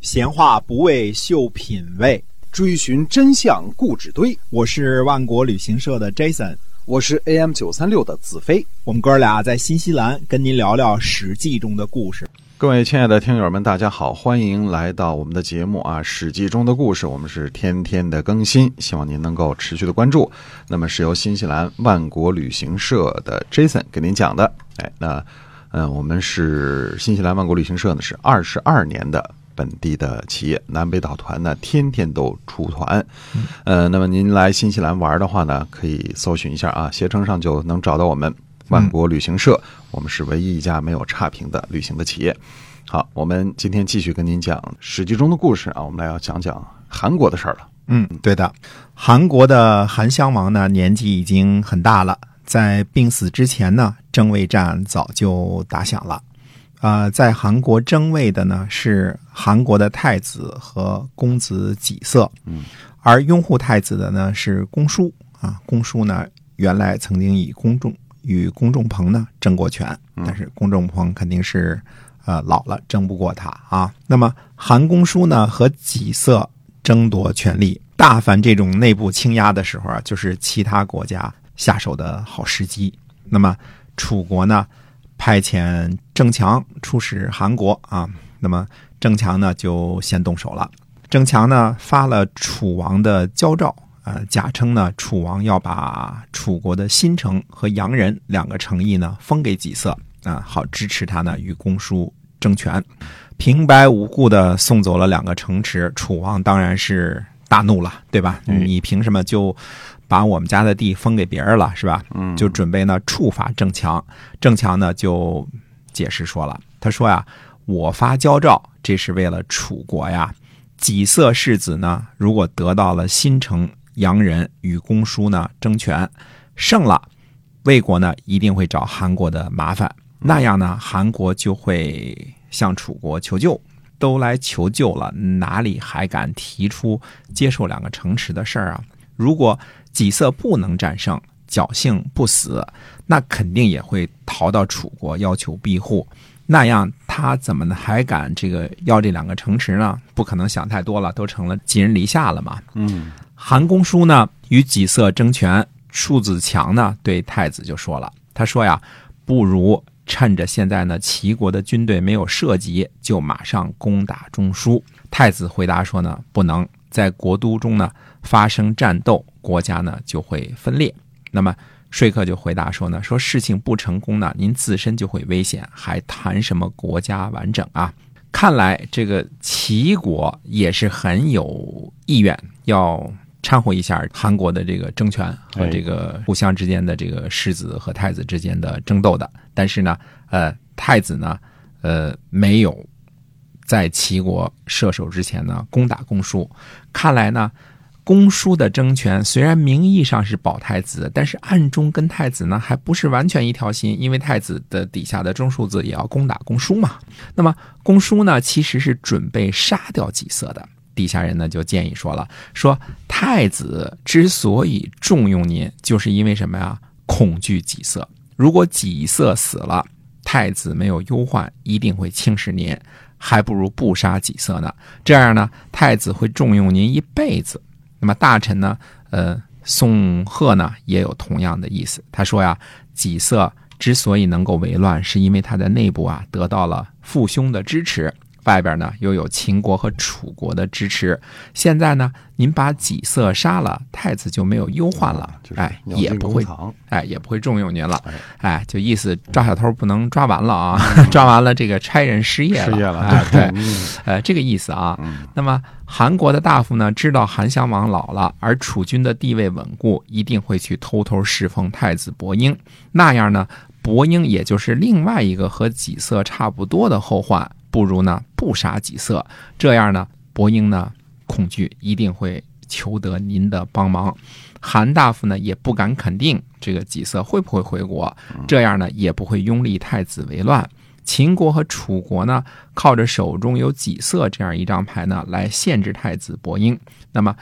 闲话不为秀品味，追寻真相故纸堆。我是万国旅行社的 Jason，我是 AM 九三六的子飞。我们哥俩在新西兰跟您聊聊《史记》中的故事。各位亲爱的听友们，大家好，欢迎来到我们的节目啊，《史记》中的故事，我们是天天的更新，希望您能够持续的关注。那么是由新西兰万国旅行社的 Jason 给您讲的。哎，那嗯，我们是新西兰万国旅行社呢，是二十二年的本地的企业，南北岛团呢天天都出团。呃，那么您来新西兰玩的话呢，可以搜寻一下啊，携程上就能找到我们。万国旅行社，我们是唯一一家没有差评的旅行的企业。好，我们今天继续跟您讲《史记》中的故事啊，我们来要讲讲韩国的事儿了。嗯，对的，韩国的韩襄王呢，年纪已经很大了，在病死之前呢，争位战早就打响了。啊，在韩国争位的呢是韩国的太子和公子己色，嗯，而拥护太子的呢是公叔啊，公叔呢原来曾经以公众。与公众鹏呢争过权，但是公众鹏肯定是呃老了，争不过他啊。那么韩公叔呢和己色争夺权力，大凡这种内部倾轧的时候啊，就是其他国家下手的好时机。那么楚国呢派遣郑强出使韩国啊，那么郑强呢就先动手了。郑强呢发了楚王的交诏。呃，假称呢，楚王要把楚国的新城和阳人两个城邑呢封给己色啊，好支持他呢与公叔争权。平白无故的送走了两个城池，楚王当然是大怒了，对吧？你凭什么就把我们家的地封给别人了，是吧？嗯，就准备呢处罚郑强。郑强呢就解释说了，他说呀，我发交诏，这是为了楚国呀。己色世子呢，如果得到了新城。洋人与公叔呢争权，胜了，魏国呢一定会找韩国的麻烦。那样呢，韩国就会向楚国求救。都来求救了，哪里还敢提出接受两个城池的事儿啊？如果己色不能战胜，侥幸不死，那肯定也会逃到楚国要求庇护。那样他怎么还敢这个要这两个城池呢？不可能想太多了，都成了寄人篱下了嘛。嗯。韩公叔呢与己色争权，庶子强呢对太子就说了：“他说呀，不如趁着现在呢齐国的军队没有涉及，就马上攻打中书。”太子回答说：“呢，不能在国都中呢发生战斗，国家呢就会分裂。”那么说客就回答说：“呢，说事情不成功呢，您自身就会危险，还谈什么国家完整啊？看来这个齐国也是很有意愿要。”掺和一下韩国的这个政权和这个互相之间的这个世子和太子之间的争斗的，但是呢，呃，太子呢，呃，没有在齐国射手之前呢攻打公叔。看来呢，公叔的争权虽然名义上是保太子，但是暗中跟太子呢还不是完全一条心，因为太子的底下的中庶子也要攻打公叔嘛。那么公叔呢，其实是准备杀掉己色的。底下人呢就建议说了，说太子之所以重用您，就是因为什么呀？恐惧己色。如果己色死了，太子没有忧患，一定会轻视您，还不如不杀己色呢。这样呢，太子会重用您一辈子。那么大臣呢，呃，宋贺呢也有同样的意思。他说呀，己色之所以能够为乱，是因为他在内部啊得到了父兄的支持。外边呢又有秦国和楚国的支持，现在呢您把己色杀了，太子就没有忧患了，哎，也不会，哎，也不会重用您了，哎，就意思抓小偷不能抓完了啊，抓完了这个差人失业了，失业了，哎，对，呃，这个意思啊。那么韩国的大夫呢知道韩襄王老了，而楚军的地位稳固，一定会去偷偷侍奉太子伯英，那样呢，伯英也就是另外一个和己色差不多的后患。不如呢不杀己色，这样呢伯英呢恐惧一定会求得您的帮忙。韩大夫呢也不敢肯定这个己色会不会回国，这样呢也不会拥立太子为乱。秦国和楚国呢靠着手中有己色这样一张牌呢来限制太子伯英。那么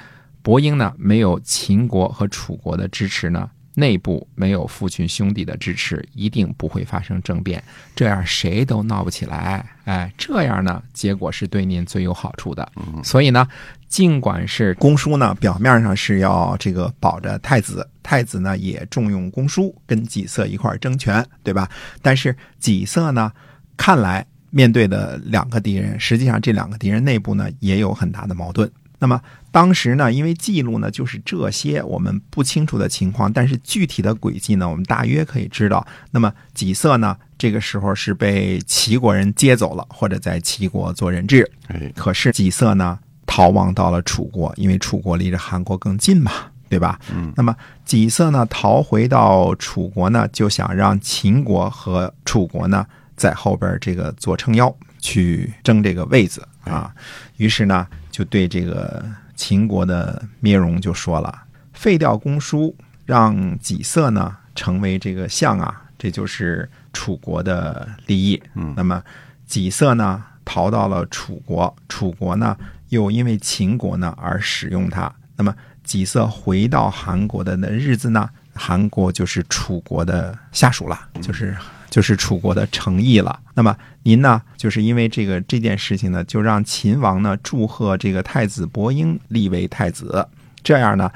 伯英呢没有秦国和楚国的支持呢，内部没有父群兄弟的支持，一定不会发生政变，这样谁都闹不起来。哎，这样呢，结果是对您最有好处的。所以呢，尽管是公叔呢，表面上是要这个保着太子，太子呢也重用公叔，跟己色一块儿争权，对吧？但是己色呢，看来面对的两个敌人，实际上这两个敌人内部呢也有很大的矛盾。那么当时呢，因为记录呢就是这些我们不清楚的情况，但是具体的轨迹呢，我们大约可以知道。那么己色呢，这个时候是被齐国人接走了，或者在齐国做人质。哎，可是己色呢，逃亡到了楚国，因为楚国离着韩国更近嘛，对吧？嗯。那么己色呢，逃回到楚国呢，就想让秦国和楚国呢，在后边这个做撑腰，去争这个位子啊。于是呢。就对这个秦国的灭戎就说了：“废掉公叔，让己色呢成为这个相啊，这就是楚国的利益。嗯，那么己色呢逃到了楚国，楚国呢又因为秦国呢而使用他。那么己色回到韩国的那日子呢，韩国就是楚国的下属了，就是。”就是楚国的诚意了。那么您呢？就是因为这个这件事情呢，就让秦王呢祝贺这个太子伯英立为太子。这样呢，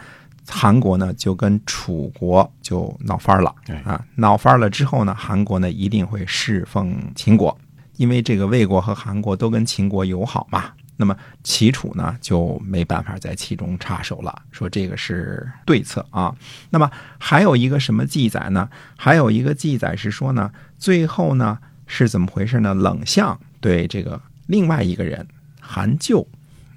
韩国呢就跟楚国就闹翻了。啊，闹翻了之后呢，韩国呢一定会侍奉秦国，因为这个魏国和韩国都跟秦国友好嘛。那么齐楚呢就没办法在其中插手了，说这个是对策啊。那么还有一个什么记载呢？还有一个记载是说呢，最后呢是怎么回事呢？冷相对这个另外一个人韩咎，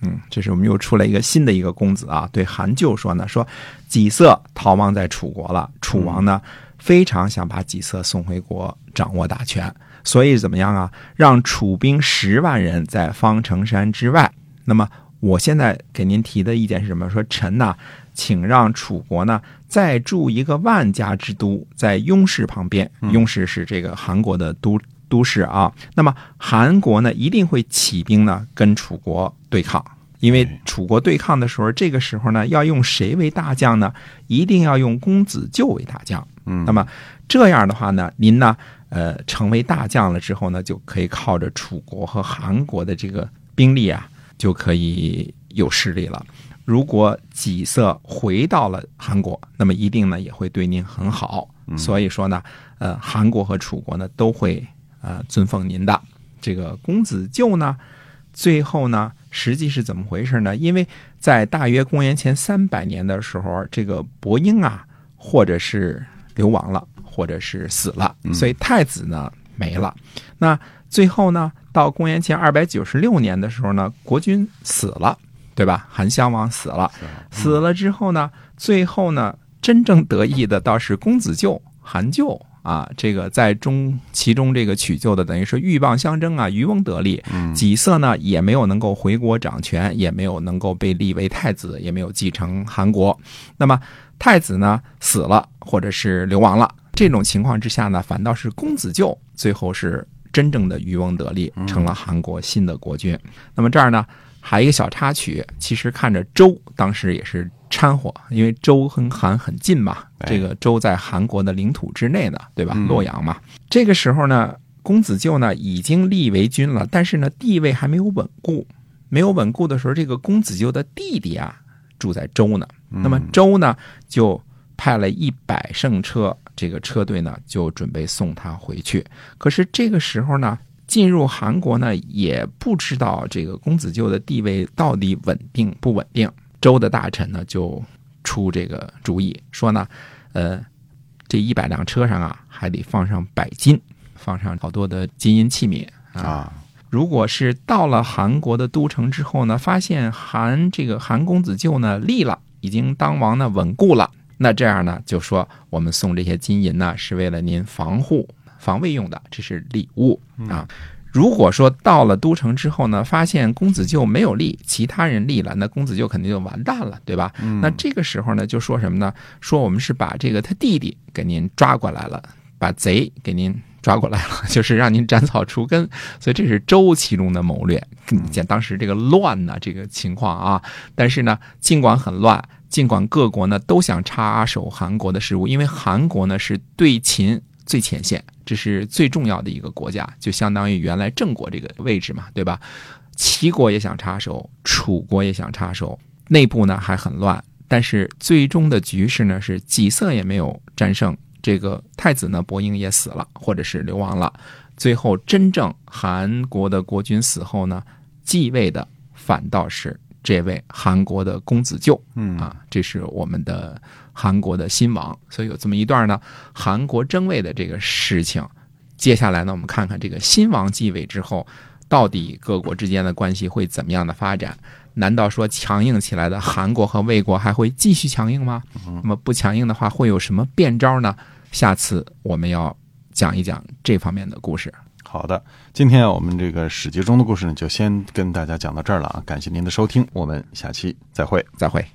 嗯，这是我们又出来一个新的一个公子啊，对韩咎说呢，说己色逃亡在楚国了，楚王呢非常想把己色送回国，掌握大权。所以怎么样啊？让楚兵十万人在方城山之外。那么我现在给您提的意见是什么？说臣呐，请让楚国呢再筑一个万家之都，在雍氏旁边。雍氏是这个韩国的都都市啊。那么韩国呢一定会起兵呢跟楚国对抗，因为楚国对抗的时候，这个时候呢要用谁为大将呢？一定要用公子纠为大将。嗯，那么这样的话呢，您呢？呃，成为大将了之后呢，就可以靠着楚国和韩国的这个兵力啊，就可以有势力了。如果己色回到了韩国，那么一定呢也会对您很好。所以说呢，呃，韩国和楚国呢都会呃尊奉您的。这个公子纠呢，最后呢，实际是怎么回事呢？因为在大约公元前三百年的时候，这个伯英啊，或者是流亡了。或者是死了，所以太子呢没了。那最后呢，到公元前二百九十六年的时候呢，国君死了，对吧？韩襄王死了，死了之后呢，最后呢，真正得意的倒是公子纠韩咎啊。这个在中其中这个取救的，等于是鹬蚌相争啊，渔翁得利。己色呢也没有能够回国掌权，也没有能够被立为太子，也没有继承韩国。那么太子呢死了，或者是流亡了。这种情况之下呢，反倒是公子纠最后是真正的渔翁得利，成了韩国新的国君。那么这儿呢，还有一个小插曲，其实看着周当时也是掺和，因为周和韩很近嘛，这个周在韩国的领土之内呢，对吧？洛阳嘛。这个时候呢，公子纠呢已经立为君了，但是呢地位还没有稳固，没有稳固的时候，这个公子纠的弟弟啊住在周呢，那么周呢就派了一百乘车。这个车队呢，就准备送他回去。可是这个时候呢，进入韩国呢，也不知道这个公子纠的地位到底稳定不稳定。周的大臣呢，就出这个主意，说呢，呃，这一百辆车上啊，还得放上百金，放上好多的金银器皿啊。如果是到了韩国的都城之后呢，发现韩这个韩公子纠呢立了，已经当王呢稳固了。那这样呢，就说我们送这些金银呢，是为了您防护、防卫用的，这是礼物啊。如果说到了都城之后呢，发现公子纠没有立，其他人立了，那公子纠肯定就完蛋了，对吧？那这个时候呢，就说什么呢？说我们是把这个他弟弟给您抓过来了，把贼给您抓过来了，就是让您斩草除根。所以这是周其中的谋略。你见当时这个乱呢，这个情况啊，但是呢，尽管很乱。尽管各国呢都想插手韩国的事务，因为韩国呢是对秦最前线，这是最重要的一个国家，就相当于原来郑国这个位置嘛，对吧？齐国也想插手，楚国也想插手，内部呢还很乱。但是最终的局势呢是己色也没有战胜，这个太子呢伯英也死了，或者是流亡了。最后真正韩国的国君死后呢，继位的反倒是这位韩国的公子舅。嗯啊，这是我们的韩国的新王，所以有这么一段呢，韩国争位的这个事情。接下来呢，我们看看这个新王继位之后，到底各国之间的关系会怎么样的发展？难道说强硬起来的韩国和魏国还会继续强硬吗？那么不强硬的话，会有什么变招呢？下次我们要讲一讲这方面的故事。好的，今天啊我们这个史记中的故事呢，就先跟大家讲到这儿了啊！感谢您的收听，我们下期再会。再会。